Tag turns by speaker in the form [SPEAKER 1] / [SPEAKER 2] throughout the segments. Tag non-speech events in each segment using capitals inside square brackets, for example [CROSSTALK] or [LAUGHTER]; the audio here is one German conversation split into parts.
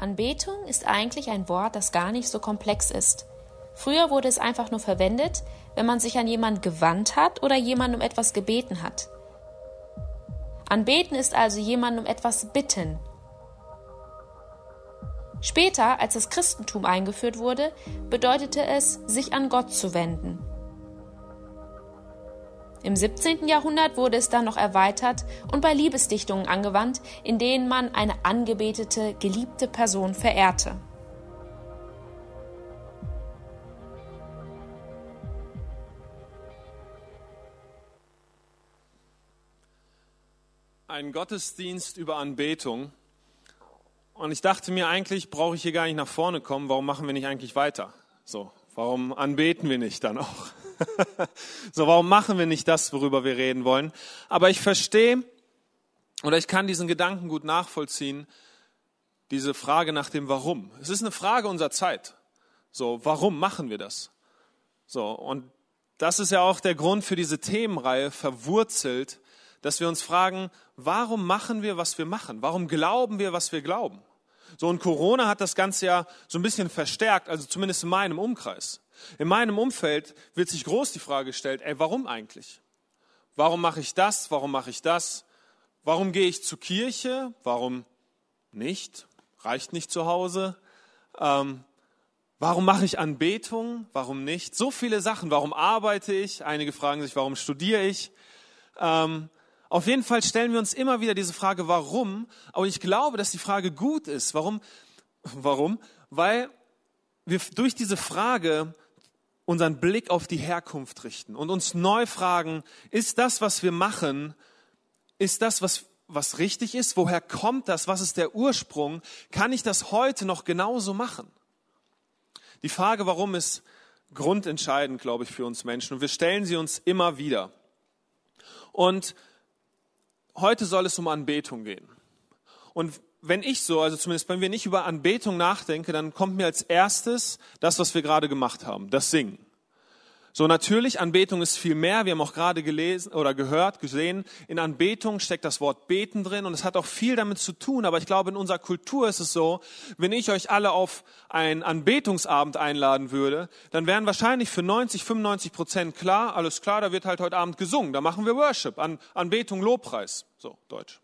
[SPEAKER 1] Anbetung ist eigentlich ein Wort, das gar nicht so komplex ist. Früher wurde es einfach nur verwendet, wenn man sich an jemanden gewandt hat oder jemanden um etwas gebeten hat. Anbeten ist also jemanden um etwas bitten. Später, als das Christentum eingeführt wurde, bedeutete es, sich an Gott zu wenden. Im 17. Jahrhundert wurde es dann noch erweitert und bei Liebesdichtungen angewandt, in denen man eine angebetete, geliebte Person verehrte.
[SPEAKER 2] Ein Gottesdienst über Anbetung. Und ich dachte mir, eigentlich brauche ich hier gar nicht nach vorne kommen. Warum machen wir nicht eigentlich weiter? So, warum anbeten wir nicht dann auch? [LAUGHS] so, warum machen wir nicht das, worüber wir reden wollen? Aber ich verstehe oder ich kann diesen Gedanken gut nachvollziehen, diese Frage nach dem Warum. Es ist eine Frage unserer Zeit. So, warum machen wir das? So, und das ist ja auch der Grund für diese Themenreihe, verwurzelt, dass wir uns fragen, warum machen wir, was wir machen? Warum glauben wir, was wir glauben? So, und Corona hat das Ganze ja so ein bisschen verstärkt, also zumindest in meinem Umkreis. In meinem Umfeld wird sich groß die Frage gestellt, ey, warum eigentlich? Warum mache ich das? Warum mache ich das? Warum gehe ich zur Kirche? Warum nicht? Reicht nicht zu Hause? Ähm, warum mache ich Anbetung? Warum nicht? So viele Sachen. Warum arbeite ich? Einige fragen sich, warum studiere ich? Ähm, auf jeden Fall stellen wir uns immer wieder diese Frage, warum? Aber ich glaube, dass die Frage gut ist. Warum? Warum? Weil wir durch diese Frage unseren Blick auf die Herkunft richten und uns neu fragen, ist das, was wir machen, ist das, was, was richtig ist? Woher kommt das? Was ist der Ursprung? Kann ich das heute noch genauso machen? Die Frage, warum, ist grundentscheidend, glaube ich, für uns Menschen. Und wir stellen sie uns immer wieder. Und heute soll es um Anbetung gehen. Und wenn ich so, also zumindest wenn wir nicht über Anbetung nachdenke, dann kommt mir als erstes das, was wir gerade gemacht haben, das Singen. So natürlich, Anbetung ist viel mehr. Wir haben auch gerade gelesen oder gehört, gesehen, in Anbetung steckt das Wort beten drin und es hat auch viel damit zu tun. Aber ich glaube, in unserer Kultur ist es so, wenn ich euch alle auf einen Anbetungsabend einladen würde, dann wären wahrscheinlich für 90, 95 Prozent klar, alles klar, da wird halt heute Abend gesungen. Da machen wir Worship, An Anbetung, Lobpreis. So, Deutsch.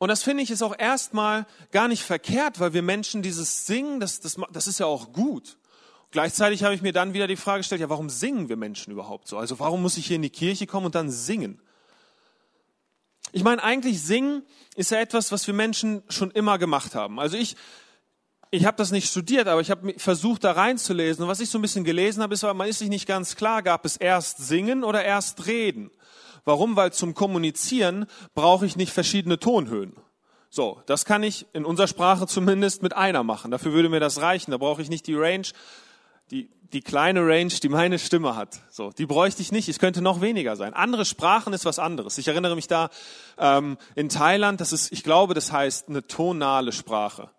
[SPEAKER 2] Und das finde ich ist auch erstmal gar nicht verkehrt, weil wir Menschen dieses Singen, das, das, das ist ja auch gut. Gleichzeitig habe ich mir dann wieder die Frage gestellt, ja, warum singen wir Menschen überhaupt so? Also warum muss ich hier in die Kirche kommen und dann singen? Ich meine, eigentlich singen ist ja etwas, was wir Menschen schon immer gemacht haben. Also ich, ich habe das nicht studiert, aber ich habe versucht, da reinzulesen. Und was ich so ein bisschen gelesen habe, ist, man ist sich nicht ganz klar, gab es erst Singen oder erst Reden? Warum? Weil zum Kommunizieren brauche ich nicht verschiedene Tonhöhen. So, das kann ich in unserer Sprache zumindest mit einer machen. Dafür würde mir das reichen. Da brauche ich nicht die Range, die, die kleine Range, die meine Stimme hat. So, die bräuchte ich nicht. Es könnte noch weniger sein. Andere Sprachen ist was anderes. Ich erinnere mich da ähm, in Thailand. Das ist, ich glaube, das heißt eine tonale Sprache.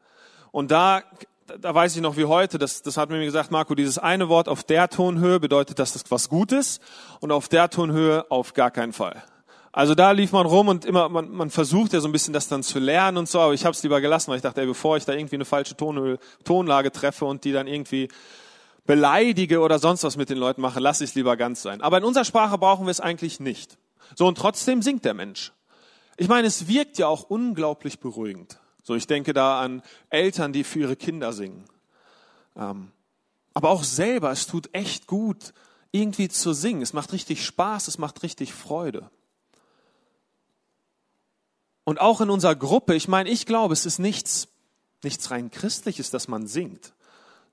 [SPEAKER 2] Und da da weiß ich noch wie heute, das, das hat mir gesagt, Marco, dieses eine Wort auf der Tonhöhe bedeutet, dass das was Gutes und auf der Tonhöhe auf gar keinen Fall. Also da lief man rum und immer, man, man versucht ja so ein bisschen das dann zu lernen und so, aber ich habe es lieber gelassen, weil ich dachte, ey, bevor ich da irgendwie eine falsche Tonhöhe, Tonlage treffe und die dann irgendwie beleidige oder sonst was mit den Leuten mache, lasse ich es lieber ganz sein. Aber in unserer Sprache brauchen wir es eigentlich nicht. So, und trotzdem singt der Mensch. Ich meine, es wirkt ja auch unglaublich beruhigend. So, ich denke da an Eltern, die für ihre Kinder singen. Ähm, aber auch selber, es tut echt gut, irgendwie zu singen. Es macht richtig Spaß, es macht richtig Freude. Und auch in unserer Gruppe, ich meine, ich glaube, es ist nichts, nichts rein christliches, dass man singt.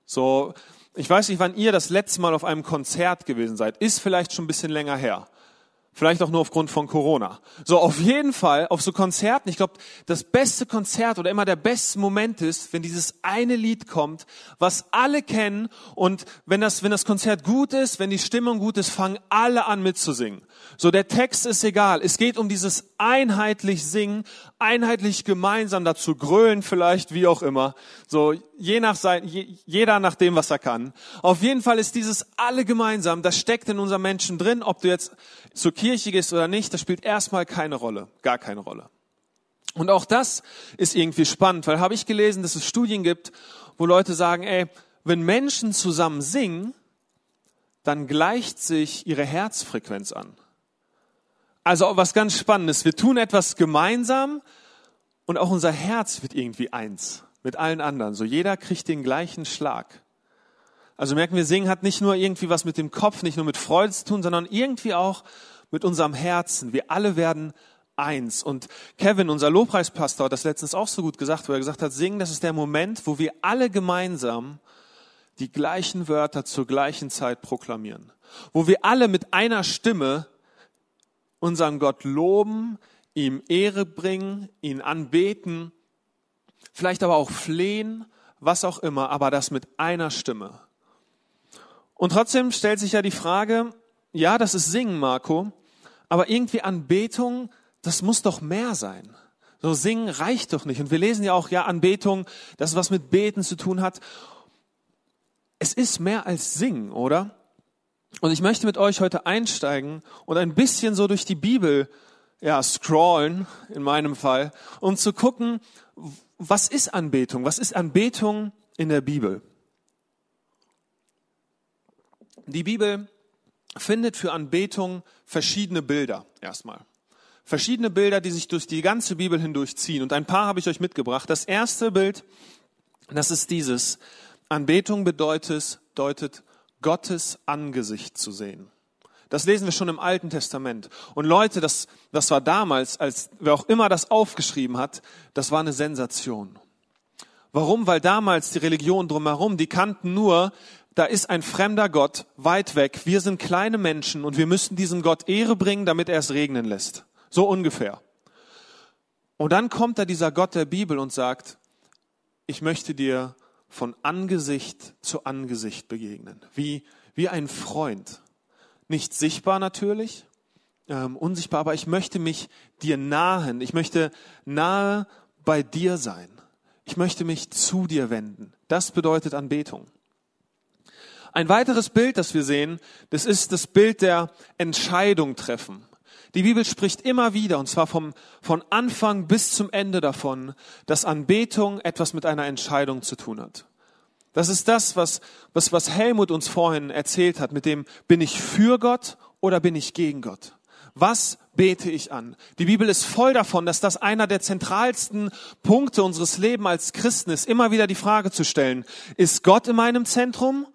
[SPEAKER 2] So, ich weiß nicht, wann ihr das letzte Mal auf einem Konzert gewesen seid. Ist vielleicht schon ein bisschen länger her. Vielleicht auch nur aufgrund von Corona. So, auf jeden Fall, auf so Konzerten, ich glaube, das beste Konzert oder immer der beste Moment ist, wenn dieses eine Lied kommt, was alle kennen und wenn das, wenn das Konzert gut ist, wenn die Stimmung gut ist, fangen alle an mitzusingen. So, der Text ist egal. Es geht um dieses einheitlich Singen, einheitlich gemeinsam dazu grölen vielleicht, wie auch immer. So, je nach sein, je, jeder nach dem, was er kann. Auf jeden Fall ist dieses alle gemeinsam, das steckt in unserem Menschen drin, ob du jetzt zur Kirche gehst oder nicht, das spielt erstmal keine Rolle, gar keine Rolle. Und auch das ist irgendwie spannend, weil habe ich gelesen, dass es Studien gibt, wo Leute sagen, ey, wenn Menschen zusammen singen, dann gleicht sich ihre Herzfrequenz an. Also was ganz Spannendes. Wir tun etwas gemeinsam und auch unser Herz wird irgendwie eins mit allen anderen. So jeder kriegt den gleichen Schlag. Also merken wir, Singen hat nicht nur irgendwie was mit dem Kopf, nicht nur mit Freude zu tun, sondern irgendwie auch mit unserem Herzen. Wir alle werden eins. Und Kevin, unser Lobpreispastor, hat das letztens auch so gut gesagt, wo er gesagt hat, Singen, das ist der Moment, wo wir alle gemeinsam die gleichen Wörter zur gleichen Zeit proklamieren. Wo wir alle mit einer Stimme unseren Gott loben, ihm Ehre bringen, ihn anbeten, vielleicht aber auch flehen, was auch immer, aber das mit einer Stimme. Und trotzdem stellt sich ja die Frage, ja, das ist Singen, Marco, aber irgendwie Anbetung, das muss doch mehr sein. So singen reicht doch nicht. Und wir lesen ja auch, ja, Anbetung, das was mit Beten zu tun hat. Es ist mehr als Singen, oder? Und ich möchte mit euch heute einsteigen und ein bisschen so durch die Bibel, ja, scrollen, in meinem Fall, um zu gucken, was ist Anbetung? Was ist Anbetung in der Bibel? Die Bibel findet für Anbetung verschiedene Bilder erstmal. Verschiedene Bilder, die sich durch die ganze Bibel hindurchziehen. Und ein paar habe ich euch mitgebracht. Das erste Bild, das ist dieses. Anbetung bedeutet, deutet Gottes Angesicht zu sehen. Das lesen wir schon im Alten Testament. Und Leute, das, das war damals, als wer auch immer das aufgeschrieben hat, das war eine Sensation. Warum? Weil damals die Religion drumherum, die kannten nur, da ist ein fremder Gott weit weg. Wir sind kleine Menschen und wir müssen diesem Gott Ehre bringen, damit er es regnen lässt. So ungefähr. Und dann kommt da dieser Gott der Bibel und sagt, ich möchte dir von Angesicht zu Angesicht begegnen. Wie, wie ein Freund. Nicht sichtbar natürlich, ähm, unsichtbar, aber ich möchte mich dir nahen. Ich möchte nahe bei dir sein. Ich möchte mich zu dir wenden. Das bedeutet Anbetung. Ein weiteres Bild, das wir sehen, das ist das Bild der Entscheidung treffen. Die Bibel spricht immer wieder, und zwar vom, von Anfang bis zum Ende davon, dass Anbetung etwas mit einer Entscheidung zu tun hat. Das ist das, was, was, was Helmut uns vorhin erzählt hat, mit dem, bin ich für Gott oder bin ich gegen Gott? Was bete ich an? Die Bibel ist voll davon, dass das einer der zentralsten Punkte unseres Lebens als Christen ist, immer wieder die Frage zu stellen, ist Gott in meinem Zentrum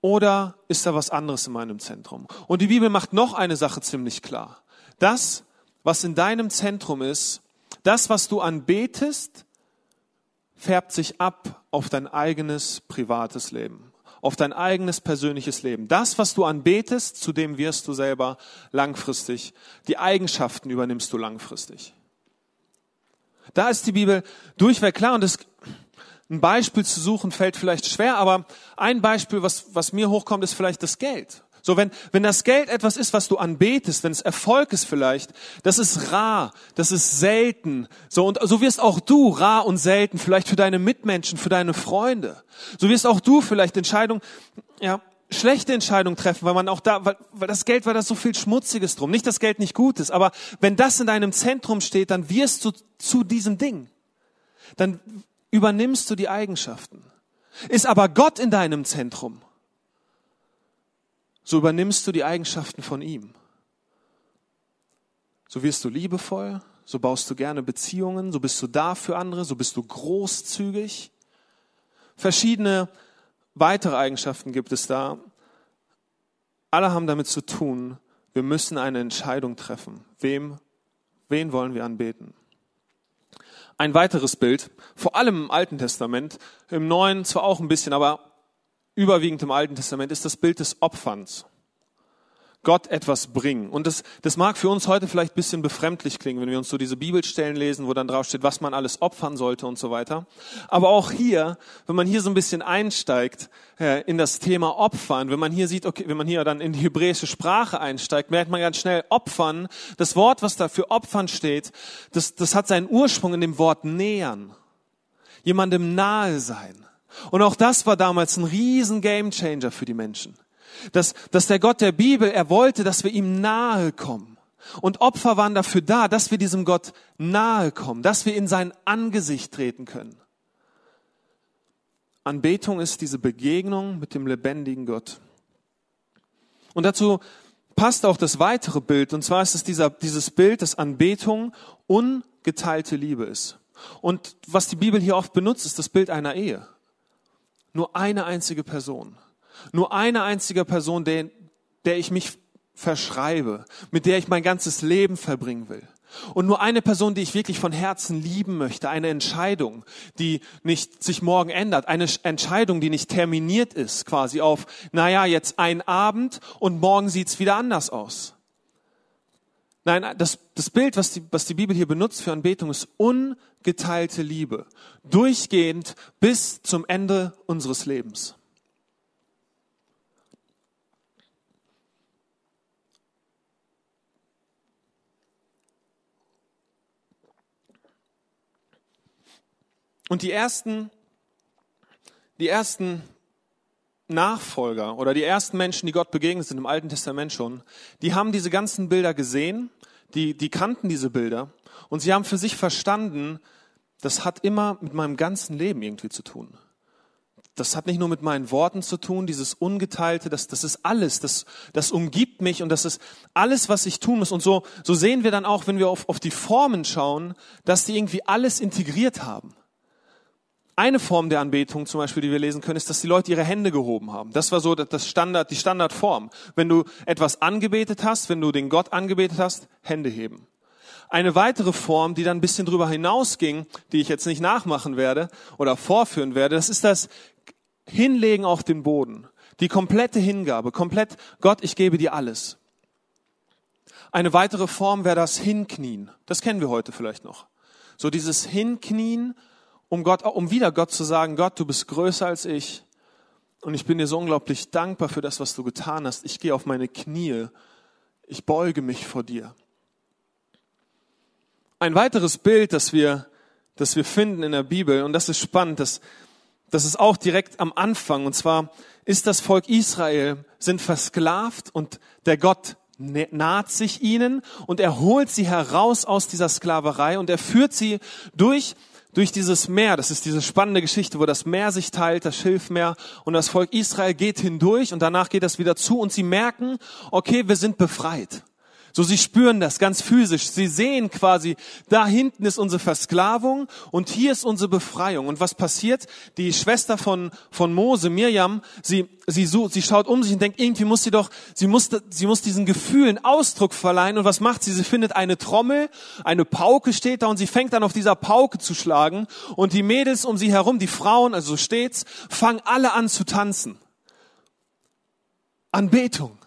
[SPEAKER 2] oder ist da was anderes in meinem Zentrum? Und die Bibel macht noch eine Sache ziemlich klar. Das, was in deinem Zentrum ist, das, was du anbetest, färbt sich ab auf dein eigenes privates Leben, auf dein eigenes persönliches Leben. Das, was du anbetest, zu dem wirst du selber langfristig. Die Eigenschaften übernimmst du langfristig. Da ist die Bibel durchweg klar und das ein Beispiel zu suchen fällt vielleicht schwer, aber ein Beispiel, was, was mir hochkommt, ist vielleicht das Geld. So, wenn, wenn das Geld etwas ist, was du anbetest, wenn es Erfolg ist vielleicht, das ist rar, das ist selten. So, und so wirst auch du rar und selten, vielleicht für deine Mitmenschen, für deine Freunde. So wirst auch du vielleicht Entscheidungen, ja, schlechte Entscheidungen treffen, weil man auch da, weil, weil das Geld, weil da so viel Schmutziges drum. Nicht, dass Geld nicht gut ist, aber wenn das in deinem Zentrum steht, dann wirst du zu diesem Ding. Dann übernimmst du die Eigenschaften. Ist aber Gott in deinem Zentrum, so übernimmst du die Eigenschaften von ihm. So wirst du liebevoll, so baust du gerne Beziehungen, so bist du da für andere, so bist du großzügig. Verschiedene weitere Eigenschaften gibt es da. Alle haben damit zu tun, wir müssen eine Entscheidung treffen. Wem, wen wollen wir anbeten? Ein weiteres Bild, vor allem im Alten Testament, im Neuen zwar auch ein bisschen, aber überwiegend im Alten Testament, ist das Bild des Opferns. Gott etwas bringen. Und das, das mag für uns heute vielleicht ein bisschen befremdlich klingen, wenn wir uns so diese Bibelstellen lesen, wo dann draufsteht, was man alles opfern sollte und so weiter. Aber auch hier, wenn man hier so ein bisschen einsteigt äh, in das Thema Opfern, wenn man hier sieht, okay, wenn man hier dann in die hebräische Sprache einsteigt, merkt man ganz schnell, Opfern, das Wort, was da für Opfern steht, das, das hat seinen Ursprung in dem Wort nähern. Jemandem nahe sein. Und auch das war damals ein riesen Gamechanger für die Menschen. Dass, dass der Gott der Bibel, er wollte, dass wir ihm nahe kommen. Und Opfer waren dafür da, dass wir diesem Gott nahe kommen, dass wir in sein Angesicht treten können. Anbetung ist diese Begegnung mit dem lebendigen Gott. Und dazu passt auch das weitere Bild, und zwar ist es dieser, dieses Bild, dass Anbetung ungeteilte Liebe ist. Und was die Bibel hier oft benutzt, ist das Bild einer Ehe. Nur eine einzige Person. Nur eine einzige Person, der, der ich mich verschreibe, mit der ich mein ganzes Leben verbringen will. Und nur eine Person, die ich wirklich von Herzen lieben möchte, eine Entscheidung, die nicht sich morgen ändert, eine Entscheidung, die nicht terminiert ist, quasi auf, naja, jetzt ein Abend und morgen sieht's wieder anders aus. Nein, das, das Bild, was die, was die Bibel hier benutzt für Anbetung, ist ungeteilte Liebe. Durchgehend bis zum Ende unseres Lebens. Und die ersten, die ersten Nachfolger oder die ersten Menschen, die Gott begegnet sind im Alten Testament schon, die haben diese ganzen Bilder gesehen, die, die kannten diese Bilder und sie haben für sich verstanden, das hat immer mit meinem ganzen Leben irgendwie zu tun. Das hat nicht nur mit meinen Worten zu tun, dieses Ungeteilte, das, das ist alles, das, das umgibt mich und das ist alles, was ich tun muss. Und so, so sehen wir dann auch, wenn wir auf, auf die Formen schauen, dass die irgendwie alles integriert haben. Eine Form der Anbetung zum Beispiel, die wir lesen können, ist, dass die Leute ihre Hände gehoben haben. Das war so das Standard, die Standardform. Wenn du etwas angebetet hast, wenn du den Gott angebetet hast, Hände heben. Eine weitere Form, die dann ein bisschen drüber hinausging, die ich jetzt nicht nachmachen werde oder vorführen werde, das ist das Hinlegen auf den Boden. Die komplette Hingabe, komplett Gott, ich gebe dir alles. Eine weitere Form wäre das Hinknien. Das kennen wir heute vielleicht noch. So dieses Hinknien um Gott, um wieder Gott zu sagen, Gott, du bist größer als ich und ich bin dir so unglaublich dankbar für das, was du getan hast. Ich gehe auf meine Knie. Ich beuge mich vor dir. Ein weiteres Bild, das wir, das wir finden in der Bibel, und das ist spannend, das, das ist auch direkt am Anfang, und zwar ist das Volk Israel, sind versklavt und der Gott naht sich ihnen und er holt sie heraus aus dieser Sklaverei und er führt sie durch durch dieses Meer, das ist diese spannende Geschichte, wo das Meer sich teilt, das Schilfmeer, und das Volk Israel geht hindurch und danach geht das wieder zu und sie merken, okay, wir sind befreit. So, sie spüren das ganz physisch. Sie sehen quasi, da hinten ist unsere Versklavung und hier ist unsere Befreiung. Und was passiert? Die Schwester von, von Mose, Mirjam, sie, sie, sucht, sie schaut um sich und denkt, irgendwie muss sie doch, sie muss, sie muss diesen Gefühlen Ausdruck verleihen. Und was macht sie? Sie findet eine Trommel, eine Pauke steht da und sie fängt an auf dieser Pauke zu schlagen. Und die Mädels um sie herum, die Frauen, also so steht's, fangen alle an zu tanzen. Anbetung.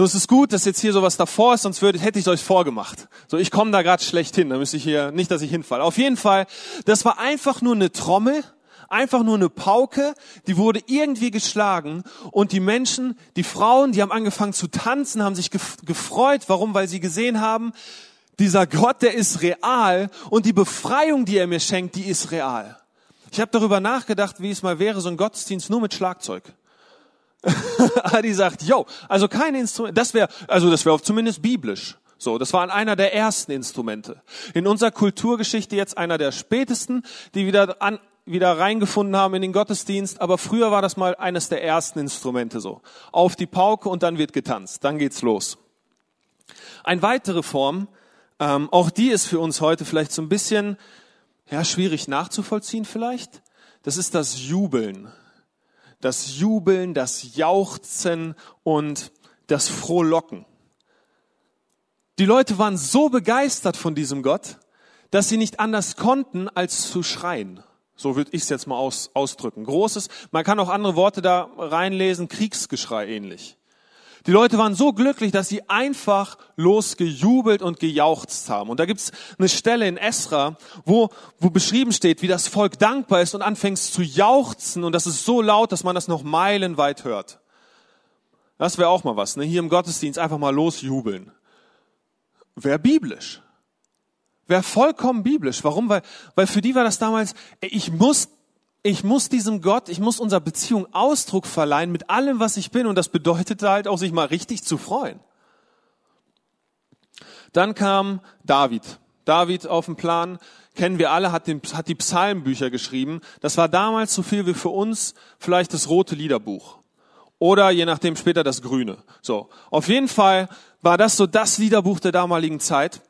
[SPEAKER 2] So es ist gut, dass jetzt hier sowas davor ist, sonst würde, hätte ich es euch vorgemacht. So, ich komme da gerade schlecht hin, da müsste ich hier, nicht, dass ich hinfalle. Auf jeden Fall, das war einfach nur eine Trommel, einfach nur eine Pauke, die wurde irgendwie geschlagen und die Menschen, die Frauen, die haben angefangen zu tanzen, haben sich gefreut. Warum? Weil sie gesehen haben, dieser Gott, der ist real und die Befreiung, die er mir schenkt, die ist real. Ich habe darüber nachgedacht, wie es mal wäre, so ein Gottesdienst nur mit Schlagzeug. [LAUGHS] Adi sagt, yo, also kein Instrument, das wäre, also das wäre zumindest biblisch. So, das war einer der ersten Instrumente. In unserer Kulturgeschichte jetzt einer der spätesten, die wieder an, wieder reingefunden haben in den Gottesdienst, aber früher war das mal eines der ersten Instrumente so. Auf die Pauke und dann wird getanzt, dann geht's los. Eine weitere Form, ähm, auch die ist für uns heute vielleicht so ein bisschen ja, schwierig nachzuvollziehen vielleicht. Das ist das Jubeln das Jubeln, das Jauchzen und das Frohlocken. Die Leute waren so begeistert von diesem Gott, dass sie nicht anders konnten, als zu schreien. So würde ich es jetzt mal aus, ausdrücken. Großes, man kann auch andere Worte da reinlesen, Kriegsgeschrei ähnlich. Die Leute waren so glücklich, dass sie einfach losgejubelt und gejauchzt haben. Und da gibt's eine Stelle in Esra, wo, wo beschrieben steht, wie das Volk dankbar ist und anfängt zu jauchzen. Und das ist so laut, dass man das noch meilenweit hört. Das wäre auch mal was, ne? hier im Gottesdienst einfach mal losjubeln. Wäre biblisch. Wäre vollkommen biblisch. Warum? Weil, weil für die war das damals, ich muss ich muss diesem Gott, ich muss unserer Beziehung Ausdruck verleihen mit allem, was ich bin. Und das bedeutet halt auch, sich mal richtig zu freuen. Dann kam David. David auf den Plan, kennen wir alle, hat, den, hat die Psalmbücher geschrieben. Das war damals so viel wie für uns vielleicht das rote Liederbuch. Oder je nachdem später das grüne. So. Auf jeden Fall war das so das Liederbuch der damaligen Zeit.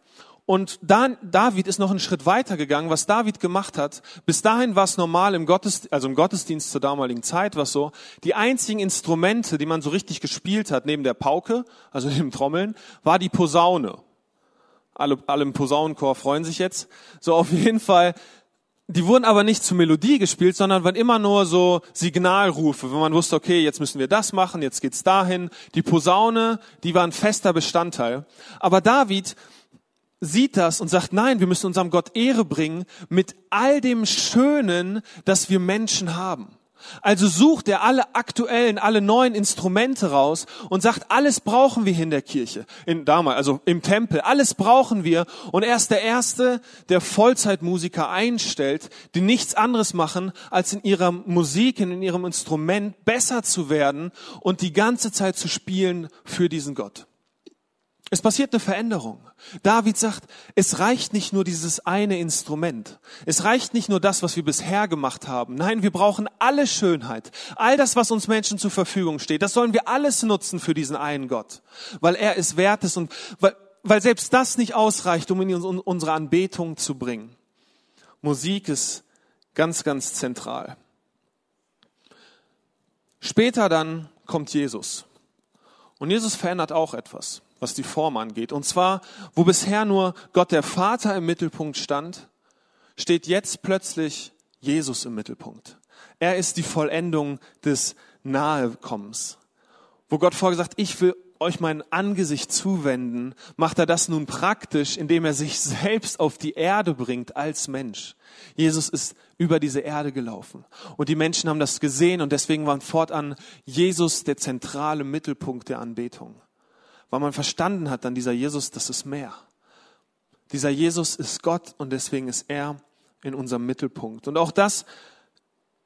[SPEAKER 2] Und dann, David ist noch einen Schritt weiter gegangen. Was David gemacht hat, bis dahin war es normal im Gottesdienst, also im Gottesdienst zur damaligen Zeit war es so, die einzigen Instrumente, die man so richtig gespielt hat, neben der Pauke, also [LAUGHS] dem Trommeln, war die Posaune. Alle, alle im Posaunenchor freuen sich jetzt. So auf jeden Fall die wurden aber nicht zur Melodie gespielt, sondern waren immer nur so Signalrufe, wenn man wusste, okay, jetzt müssen wir das machen, jetzt geht's dahin. Die Posaune, die war ein fester Bestandteil. Aber David sieht das und sagt, nein, wir müssen unserem Gott Ehre bringen mit all dem Schönen, das wir Menschen haben. Also sucht er alle aktuellen, alle neuen Instrumente raus und sagt, alles brauchen wir in der Kirche, in damals, also im Tempel, alles brauchen wir. Und er ist der Erste, der Vollzeitmusiker einstellt, die nichts anderes machen, als in ihrer Musik, in ihrem Instrument besser zu werden und die ganze Zeit zu spielen für diesen Gott. Es passiert eine Veränderung. David sagt, es reicht nicht nur dieses eine Instrument. Es reicht nicht nur das, was wir bisher gemacht haben. Nein, wir brauchen alle Schönheit. All das, was uns Menschen zur Verfügung steht, das sollen wir alles nutzen für diesen einen Gott. Weil er es wert ist und weil, weil selbst das nicht ausreicht, um in unsere Anbetung zu bringen. Musik ist ganz, ganz zentral. Später dann kommt Jesus. Und Jesus verändert auch etwas was die Form angeht. Und zwar, wo bisher nur Gott der Vater im Mittelpunkt stand, steht jetzt plötzlich Jesus im Mittelpunkt. Er ist die Vollendung des Nahekommens. Wo Gott vorgesagt, ich will euch mein Angesicht zuwenden, macht er das nun praktisch, indem er sich selbst auf die Erde bringt als Mensch. Jesus ist über diese Erde gelaufen. Und die Menschen haben das gesehen und deswegen war fortan Jesus der zentrale Mittelpunkt der Anbetung weil man verstanden hat, dann dieser Jesus, das ist mehr. Dieser Jesus ist Gott und deswegen ist er in unserem Mittelpunkt. Und auch das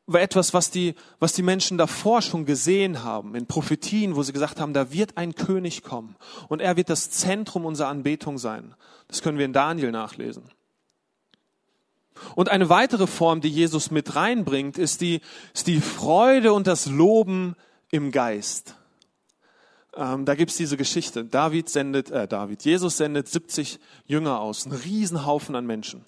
[SPEAKER 2] war etwas, was die, was die Menschen davor schon gesehen haben, in Prophetien, wo sie gesagt haben, da wird ein König kommen und er wird das Zentrum unserer Anbetung sein. Das können wir in Daniel nachlesen. Und eine weitere Form, die Jesus mit reinbringt, ist die, ist die Freude und das Loben im Geist. Ähm, da gibt's diese Geschichte. David sendet, äh, David, Jesus sendet 70 Jünger aus, einen Riesenhaufen an Menschen.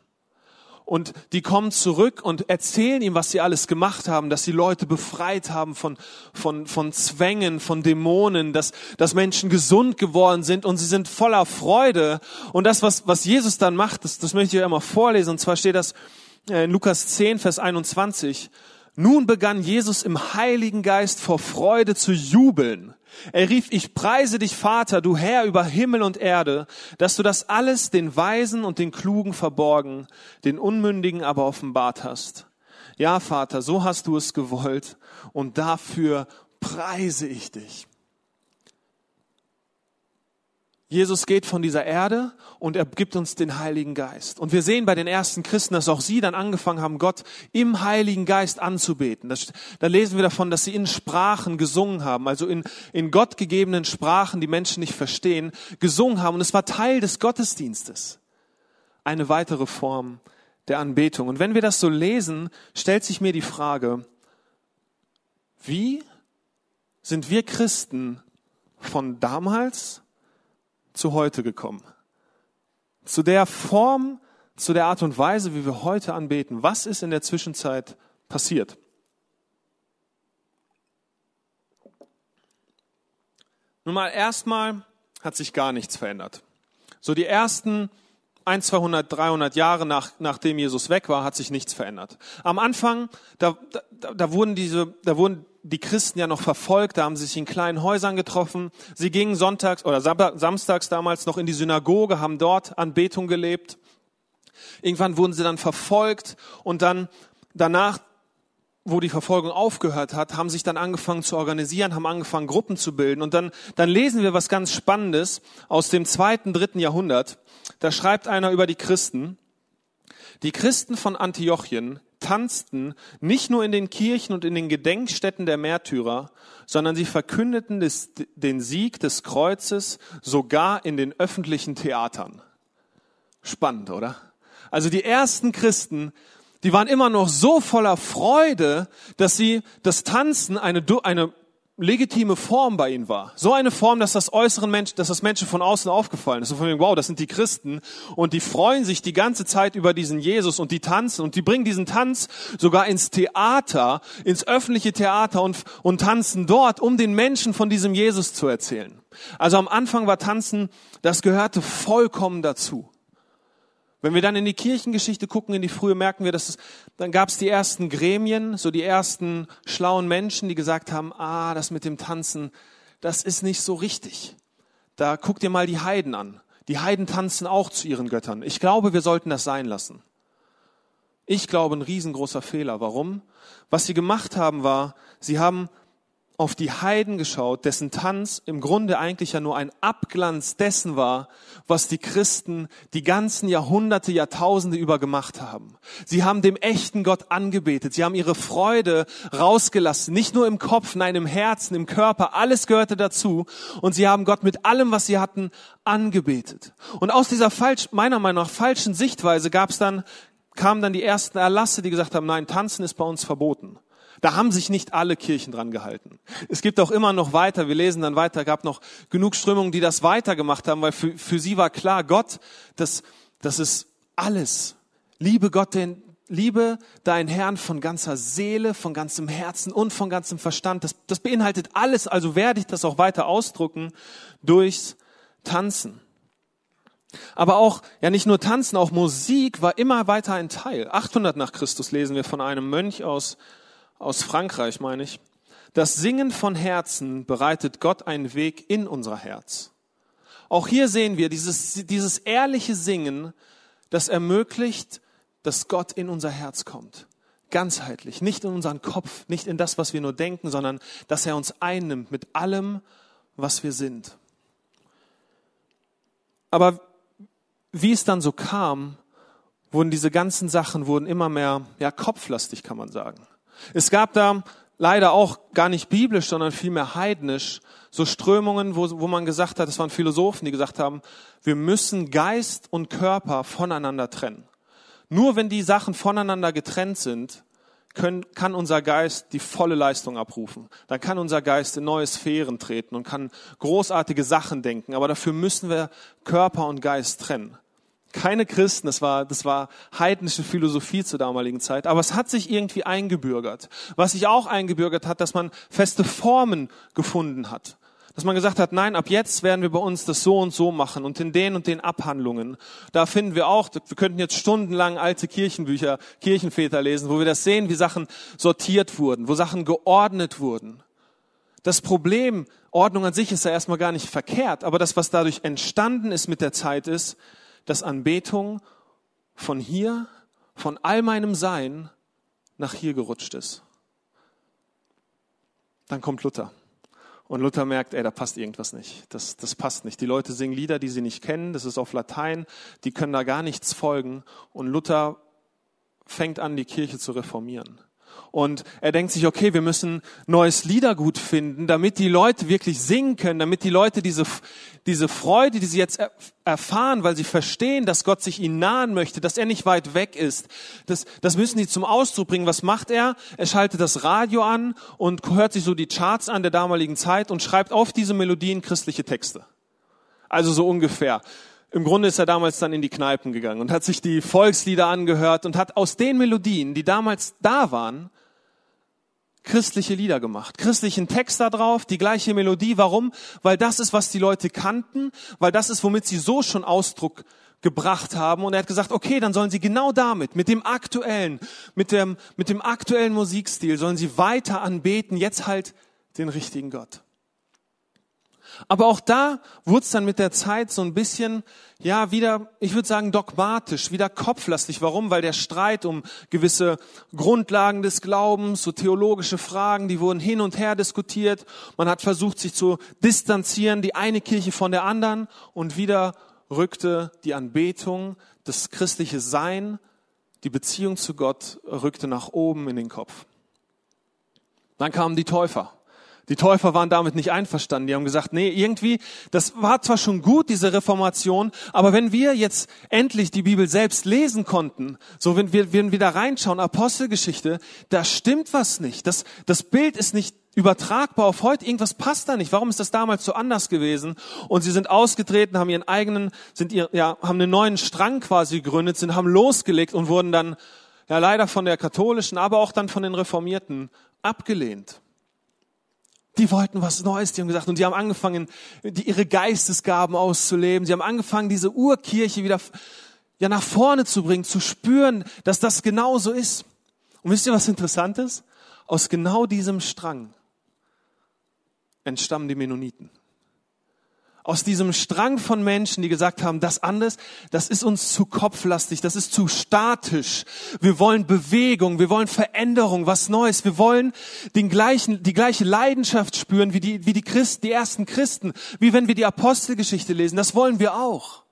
[SPEAKER 2] Und die kommen zurück und erzählen ihm, was sie alles gemacht haben, dass sie Leute befreit haben von, von, von Zwängen, von Dämonen, dass, dass Menschen gesund geworden sind und sie sind voller Freude. Und das, was, was Jesus dann macht, das, das möchte ich euch einmal vorlesen. Und zwar steht das in Lukas 10, Vers 21. Nun begann Jesus im Heiligen Geist vor Freude zu jubeln er rief, ich preise dich, Vater, du Herr über Himmel und Erde, dass du das alles den Weisen und den Klugen verborgen, den Unmündigen aber offenbart hast. Ja, Vater, so hast du es gewollt und dafür preise ich dich. Jesus geht von dieser Erde und er gibt uns den Heiligen Geist. Und wir sehen bei den ersten Christen, dass auch sie dann angefangen haben, Gott im Heiligen Geist anzubeten. Das, da lesen wir davon, dass sie in Sprachen gesungen haben, also in, in Gott gegebenen Sprachen, die Menschen nicht verstehen, gesungen haben. Und es war Teil des Gottesdienstes. Eine weitere Form der Anbetung. Und wenn wir das so lesen, stellt sich mir die Frage, wie sind wir Christen von damals zu heute gekommen. Zu der Form, zu der Art und Weise, wie wir heute anbeten. Was ist in der Zwischenzeit passiert? Nun mal, erstmal hat sich gar nichts verändert. So die ersten 1, 200, 300 Jahre nach, nachdem Jesus weg war, hat sich nichts verändert. Am Anfang, da, da, da wurden diese, da wurden die Christen ja noch verfolgt, da haben sie sich in kleinen Häusern getroffen. Sie gingen sonntags oder samstags damals noch in die Synagoge, haben dort Anbetung gelebt. Irgendwann wurden sie dann verfolgt und dann danach, wo die Verfolgung aufgehört hat, haben sich dann angefangen zu organisieren, haben angefangen Gruppen zu bilden und dann, dann lesen wir was ganz Spannendes aus dem zweiten, dritten Jahrhundert. Da schreibt einer über die Christen. Die Christen von Antiochien tanzten nicht nur in den Kirchen und in den Gedenkstätten der Märtyrer, sondern sie verkündeten des, den Sieg des Kreuzes sogar in den öffentlichen Theatern. Spannend, oder? Also die ersten Christen, die waren immer noch so voller Freude, dass sie das Tanzen eine, eine legitime Form bei ihnen war. So eine Form, dass das äußeren Menschen, dass das Menschen von außen aufgefallen ist. So von wow, das sind die Christen und die freuen sich die ganze Zeit über diesen Jesus und die tanzen und die bringen diesen Tanz sogar ins Theater, ins öffentliche Theater und, und tanzen dort, um den Menschen von diesem Jesus zu erzählen. Also am Anfang war Tanzen, das gehörte vollkommen dazu. Wenn wir dann in die Kirchengeschichte gucken, in die frühe, merken wir, dass es, dann gab es die ersten Gremien, so die ersten schlauen Menschen, die gesagt haben, ah, das mit dem Tanzen, das ist nicht so richtig. Da guck dir mal die Heiden an. Die Heiden tanzen auch zu ihren Göttern. Ich glaube, wir sollten das sein lassen. Ich glaube, ein riesengroßer Fehler. Warum? Was sie gemacht haben, war, sie haben auf die Heiden geschaut, dessen Tanz im Grunde eigentlich ja nur ein Abglanz dessen war, was die Christen die ganzen Jahrhunderte, Jahrtausende über gemacht haben. Sie haben dem echten Gott angebetet. Sie haben ihre Freude rausgelassen. Nicht nur im Kopf, nein, im Herzen, im Körper. Alles gehörte dazu. Und sie haben Gott mit allem, was sie hatten, angebetet. Und aus dieser falsch, meiner Meinung nach falschen Sichtweise gab es dann, kamen dann die ersten Erlasse, die gesagt haben, nein, tanzen ist bei uns verboten. Da haben sich nicht alle Kirchen dran gehalten. Es gibt auch immer noch weiter, wir lesen dann weiter, gab noch genug Strömungen, die das weitergemacht haben, weil für, für sie war klar, Gott, das, das ist alles. Liebe Gott, den, liebe deinen Herrn von ganzer Seele, von ganzem Herzen und von ganzem Verstand. Das, das beinhaltet alles, also werde ich das auch weiter ausdrucken durchs Tanzen. Aber auch, ja nicht nur Tanzen, auch Musik war immer weiter ein Teil. 800 nach Christus lesen wir von einem Mönch aus aus Frankreich, meine ich. Das Singen von Herzen bereitet Gott einen Weg in unser Herz. Auch hier sehen wir dieses, dieses ehrliche Singen, das ermöglicht, dass Gott in unser Herz kommt. Ganzheitlich, nicht in unseren Kopf, nicht in das, was wir nur denken, sondern dass er uns einnimmt mit allem, was wir sind. Aber wie es dann so kam, wurden diese ganzen Sachen wurden immer mehr ja kopflastig, kann man sagen. Es gab da leider auch gar nicht biblisch, sondern vielmehr heidnisch so Strömungen, wo, wo man gesagt hat, es waren Philosophen, die gesagt haben, wir müssen Geist und Körper voneinander trennen. Nur wenn die Sachen voneinander getrennt sind, können, kann unser Geist die volle Leistung abrufen. Dann kann unser Geist in neue Sphären treten und kann großartige Sachen denken. Aber dafür müssen wir Körper und Geist trennen keine Christen, das war, das war heidnische Philosophie zur damaligen Zeit, aber es hat sich irgendwie eingebürgert. Was sich auch eingebürgert hat, dass man feste Formen gefunden hat. Dass man gesagt hat, nein, ab jetzt werden wir bei uns das so und so machen und in den und den Abhandlungen. Da finden wir auch, wir könnten jetzt stundenlang alte Kirchenbücher, Kirchenväter lesen, wo wir das sehen, wie Sachen sortiert wurden, wo Sachen geordnet wurden. Das Problem, Ordnung an sich ist ja erstmal gar nicht verkehrt, aber das, was dadurch entstanden ist mit der Zeit, ist, dass Anbetung von hier, von all meinem Sein nach hier gerutscht ist. Dann kommt Luther. Und Luther merkt, ey, da passt irgendwas nicht. Das, das passt nicht. Die Leute singen Lieder, die sie nicht kennen. Das ist auf Latein. Die können da gar nichts folgen. Und Luther fängt an, die Kirche zu reformieren. Und er denkt sich, okay, wir müssen neues Liedergut finden, damit die Leute wirklich singen können, damit die Leute diese, diese Freude, die sie jetzt erfahren, weil sie verstehen, dass Gott sich ihnen nahen möchte, dass er nicht weit weg ist, das, das müssen die zum Ausdruck bringen. Was macht er? Er schaltet das Radio an und hört sich so die Charts an der damaligen Zeit und schreibt auf diese Melodien christliche Texte. Also so ungefähr. Im Grunde ist er damals dann in die Kneipen gegangen und hat sich die Volkslieder angehört und hat aus den Melodien, die damals da waren, christliche Lieder gemacht. Christlichen Text da drauf, die gleiche Melodie. Warum? Weil das ist, was die Leute kannten, weil das ist, womit sie so schon Ausdruck gebracht haben. Und er hat gesagt, okay, dann sollen sie genau damit, mit dem aktuellen, mit dem, mit dem aktuellen Musikstil, sollen sie weiter anbeten, jetzt halt den richtigen Gott. Aber auch da wurde es dann mit der Zeit so ein bisschen, ja, wieder, ich würde sagen, dogmatisch, wieder kopflastig. Warum? Weil der Streit um gewisse Grundlagen des Glaubens, so theologische Fragen, die wurden hin und her diskutiert. Man hat versucht, sich zu distanzieren, die eine Kirche von der anderen. Und wieder rückte die Anbetung, das christliche Sein Die Beziehung zu Gott rückte nach oben in den Kopf. Dann kamen die Täufer. Die Täufer waren damit nicht einverstanden. Die haben gesagt, nee, irgendwie, das war zwar schon gut, diese Reformation, aber wenn wir jetzt endlich die Bibel selbst lesen konnten, so wenn wir, wenn wir da reinschauen, Apostelgeschichte, da stimmt was nicht. Das, das Bild ist nicht übertragbar auf heute. Irgendwas passt da nicht. Warum ist das damals so anders gewesen? Und sie sind ausgetreten, haben ihren eigenen, sind ihr, ja, haben einen neuen Strang quasi gegründet, sind, haben losgelegt und wurden dann, ja, leider von der katholischen, aber auch dann von den Reformierten abgelehnt. Die wollten was Neues, die haben gesagt, und die haben angefangen, die, ihre Geistesgaben auszuleben. Sie haben angefangen, diese Urkirche wieder ja, nach vorne zu bringen, zu spüren, dass das genau so ist. Und wisst ihr, was interessant ist? Aus genau diesem Strang entstammen die Mennoniten aus diesem Strang von Menschen, die gesagt haben, das anders, das ist uns zu kopflastig, das ist zu statisch. Wir wollen Bewegung, wir wollen Veränderung, was Neues. Wir wollen den gleichen, die gleiche Leidenschaft spüren wie die, wie die Christen, die ersten Christen, wie wenn wir die Apostelgeschichte lesen. Das wollen wir auch.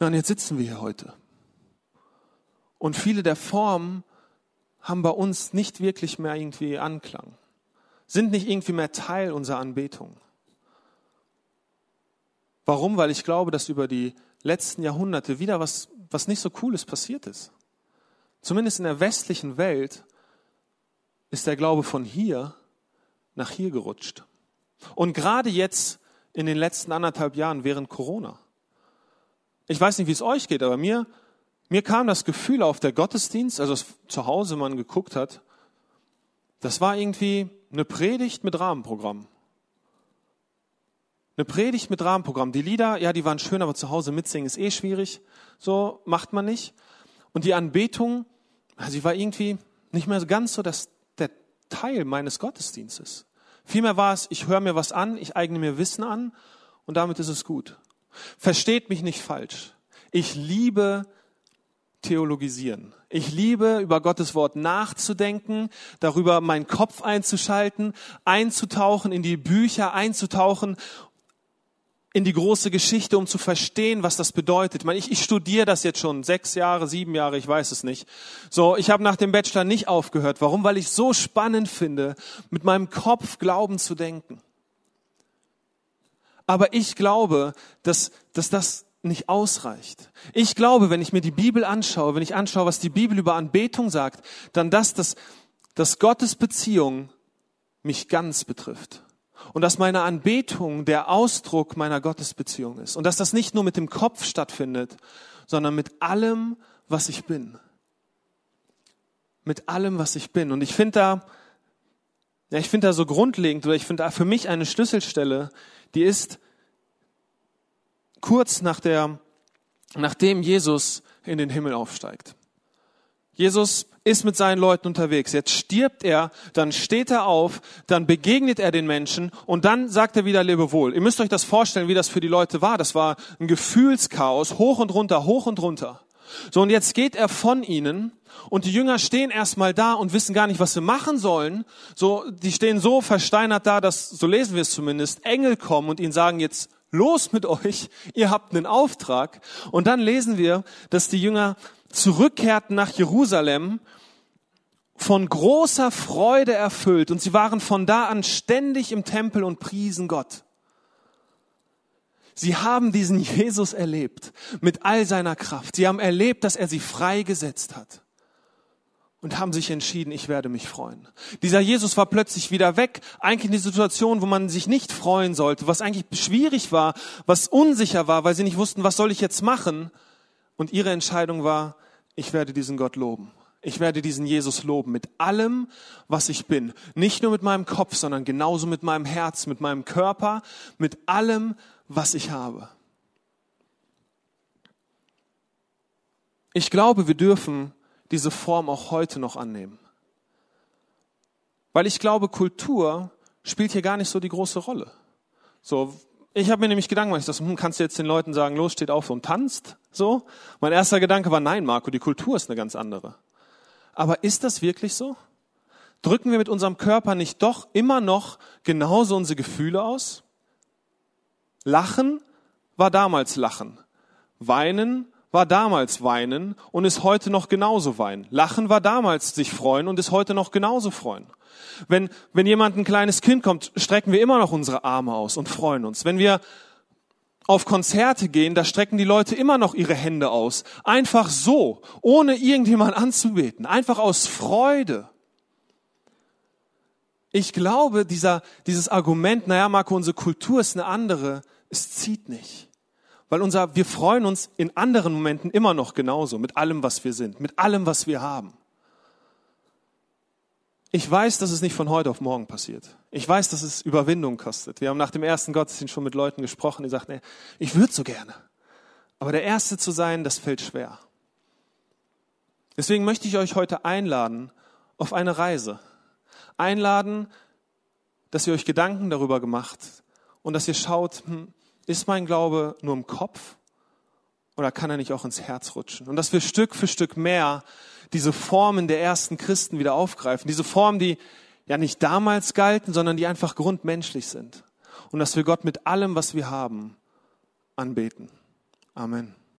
[SPEAKER 2] Ja, und jetzt sitzen wir hier heute. Und viele der Formen haben bei uns nicht wirklich mehr irgendwie Anklang sind nicht irgendwie mehr Teil unserer Anbetung. Warum? Weil ich glaube, dass über die letzten Jahrhunderte wieder was, was nicht so Cooles passiert ist. Zumindest in der westlichen Welt ist der Glaube von hier nach hier gerutscht. Und gerade jetzt in den letzten anderthalb Jahren während Corona. Ich weiß nicht, wie es euch geht, aber mir, mir kam das Gefühl auf der Gottesdienst, also zu Hause man geguckt hat, das war irgendwie, eine Predigt mit Rahmenprogramm. Eine Predigt mit Rahmenprogramm. Die Lieder, ja, die waren schön, aber zu Hause mitsingen ist eh schwierig. So macht man nicht. Und die Anbetung, sie war irgendwie nicht mehr ganz so das, der Teil meines Gottesdienstes. Vielmehr war es, ich höre mir was an, ich eigne mir Wissen an und damit ist es gut. Versteht mich nicht falsch. Ich liebe theologisieren. Ich liebe, über Gottes Wort nachzudenken, darüber meinen Kopf einzuschalten, einzutauchen in die Bücher, einzutauchen in die große Geschichte, um zu verstehen, was das bedeutet. Ich, ich studiere das jetzt schon sechs Jahre, sieben Jahre, ich weiß es nicht. So, ich habe nach dem Bachelor nicht aufgehört. Warum? Weil ich so spannend finde, mit meinem Kopf Glauben zu denken. Aber ich glaube, dass, dass das nicht ausreicht. Ich glaube, wenn ich mir die Bibel anschaue, wenn ich anschaue, was die Bibel über Anbetung sagt, dann das, dass, dass Gottes Beziehung mich ganz betrifft. Und dass meine Anbetung der Ausdruck meiner Gottesbeziehung ist. Und dass das nicht nur mit dem Kopf stattfindet, sondern mit allem, was ich bin. Mit allem, was ich bin. Und ich finde da, ja, ich finde da so grundlegend, oder ich finde da für mich eine Schlüsselstelle, die ist, kurz nach der, nachdem Jesus in den Himmel aufsteigt. Jesus ist mit seinen Leuten unterwegs. Jetzt stirbt er, dann steht er auf, dann begegnet er den Menschen und dann sagt er wieder Lebewohl. Ihr müsst euch das vorstellen, wie das für die Leute war. Das war ein Gefühlschaos, hoch und runter, hoch und runter. So, und jetzt geht er von ihnen und die Jünger stehen erstmal da und wissen gar nicht, was sie machen sollen. So, die stehen so versteinert da, dass, so lesen wir es zumindest, Engel kommen und ihnen sagen jetzt, los mit euch, ihr habt einen Auftrag. Und dann lesen wir, dass die Jünger zurückkehrten nach Jerusalem von großer Freude erfüllt und sie waren von da an ständig im Tempel und priesen Gott. Sie haben diesen Jesus erlebt mit all seiner Kraft. Sie haben erlebt, dass er sie freigesetzt hat und haben sich entschieden, ich werde mich freuen. Dieser Jesus war plötzlich wieder weg, eigentlich in die Situation, wo man sich nicht freuen sollte, was eigentlich schwierig war, was unsicher war, weil sie nicht wussten, was soll ich jetzt machen? Und ihre Entscheidung war, ich werde diesen Gott loben. Ich werde diesen Jesus loben mit allem, was ich bin. Nicht nur mit meinem Kopf, sondern genauso mit meinem Herz, mit meinem Körper, mit allem, was ich habe. Ich glaube, wir dürfen diese Form auch heute noch annehmen. Weil ich glaube, Kultur spielt hier gar nicht so die große Rolle. So, ich habe mir nämlich Gedanken gemacht, das hm, kannst du jetzt den Leuten sagen, los, steht auf und tanzt, so. Mein erster Gedanke war, nein, Marco, die Kultur ist eine ganz andere. Aber ist das wirklich so? Drücken wir mit unserem Körper nicht doch immer noch genauso unsere Gefühle aus? Lachen war damals Lachen. Weinen war damals weinen und ist heute noch genauso weinen. Lachen war damals sich freuen und ist heute noch genauso freuen. Wenn, wenn jemand ein kleines Kind kommt, strecken wir immer noch unsere Arme aus und freuen uns. Wenn wir auf Konzerte gehen, da strecken die Leute immer noch ihre Hände aus. Einfach so, ohne irgendjemand anzubeten. Einfach aus Freude. Ich glaube, dieser, dieses Argument, naja, Marco, unsere Kultur ist eine andere, es zieht nicht. Weil unser, wir freuen uns in anderen Momenten immer noch genauso, mit allem, was wir sind, mit allem, was wir haben. Ich weiß, dass es nicht von heute auf morgen passiert. Ich weiß, dass es Überwindung kostet. Wir haben nach dem ersten Gottesdienst schon mit Leuten gesprochen, die sagten, nee, ich würde so gerne. Aber der Erste zu sein, das fällt schwer. Deswegen möchte ich euch heute einladen auf eine Reise. Einladen, dass ihr euch Gedanken darüber gemacht und dass ihr schaut, hm, ist mein Glaube nur im Kopf oder kann er nicht auch ins Herz rutschen? Und dass wir Stück für Stück mehr diese Formen der ersten Christen wieder aufgreifen. Diese Formen, die ja nicht damals galten, sondern die einfach grundmenschlich sind. Und dass wir Gott mit allem, was wir haben, anbeten. Amen.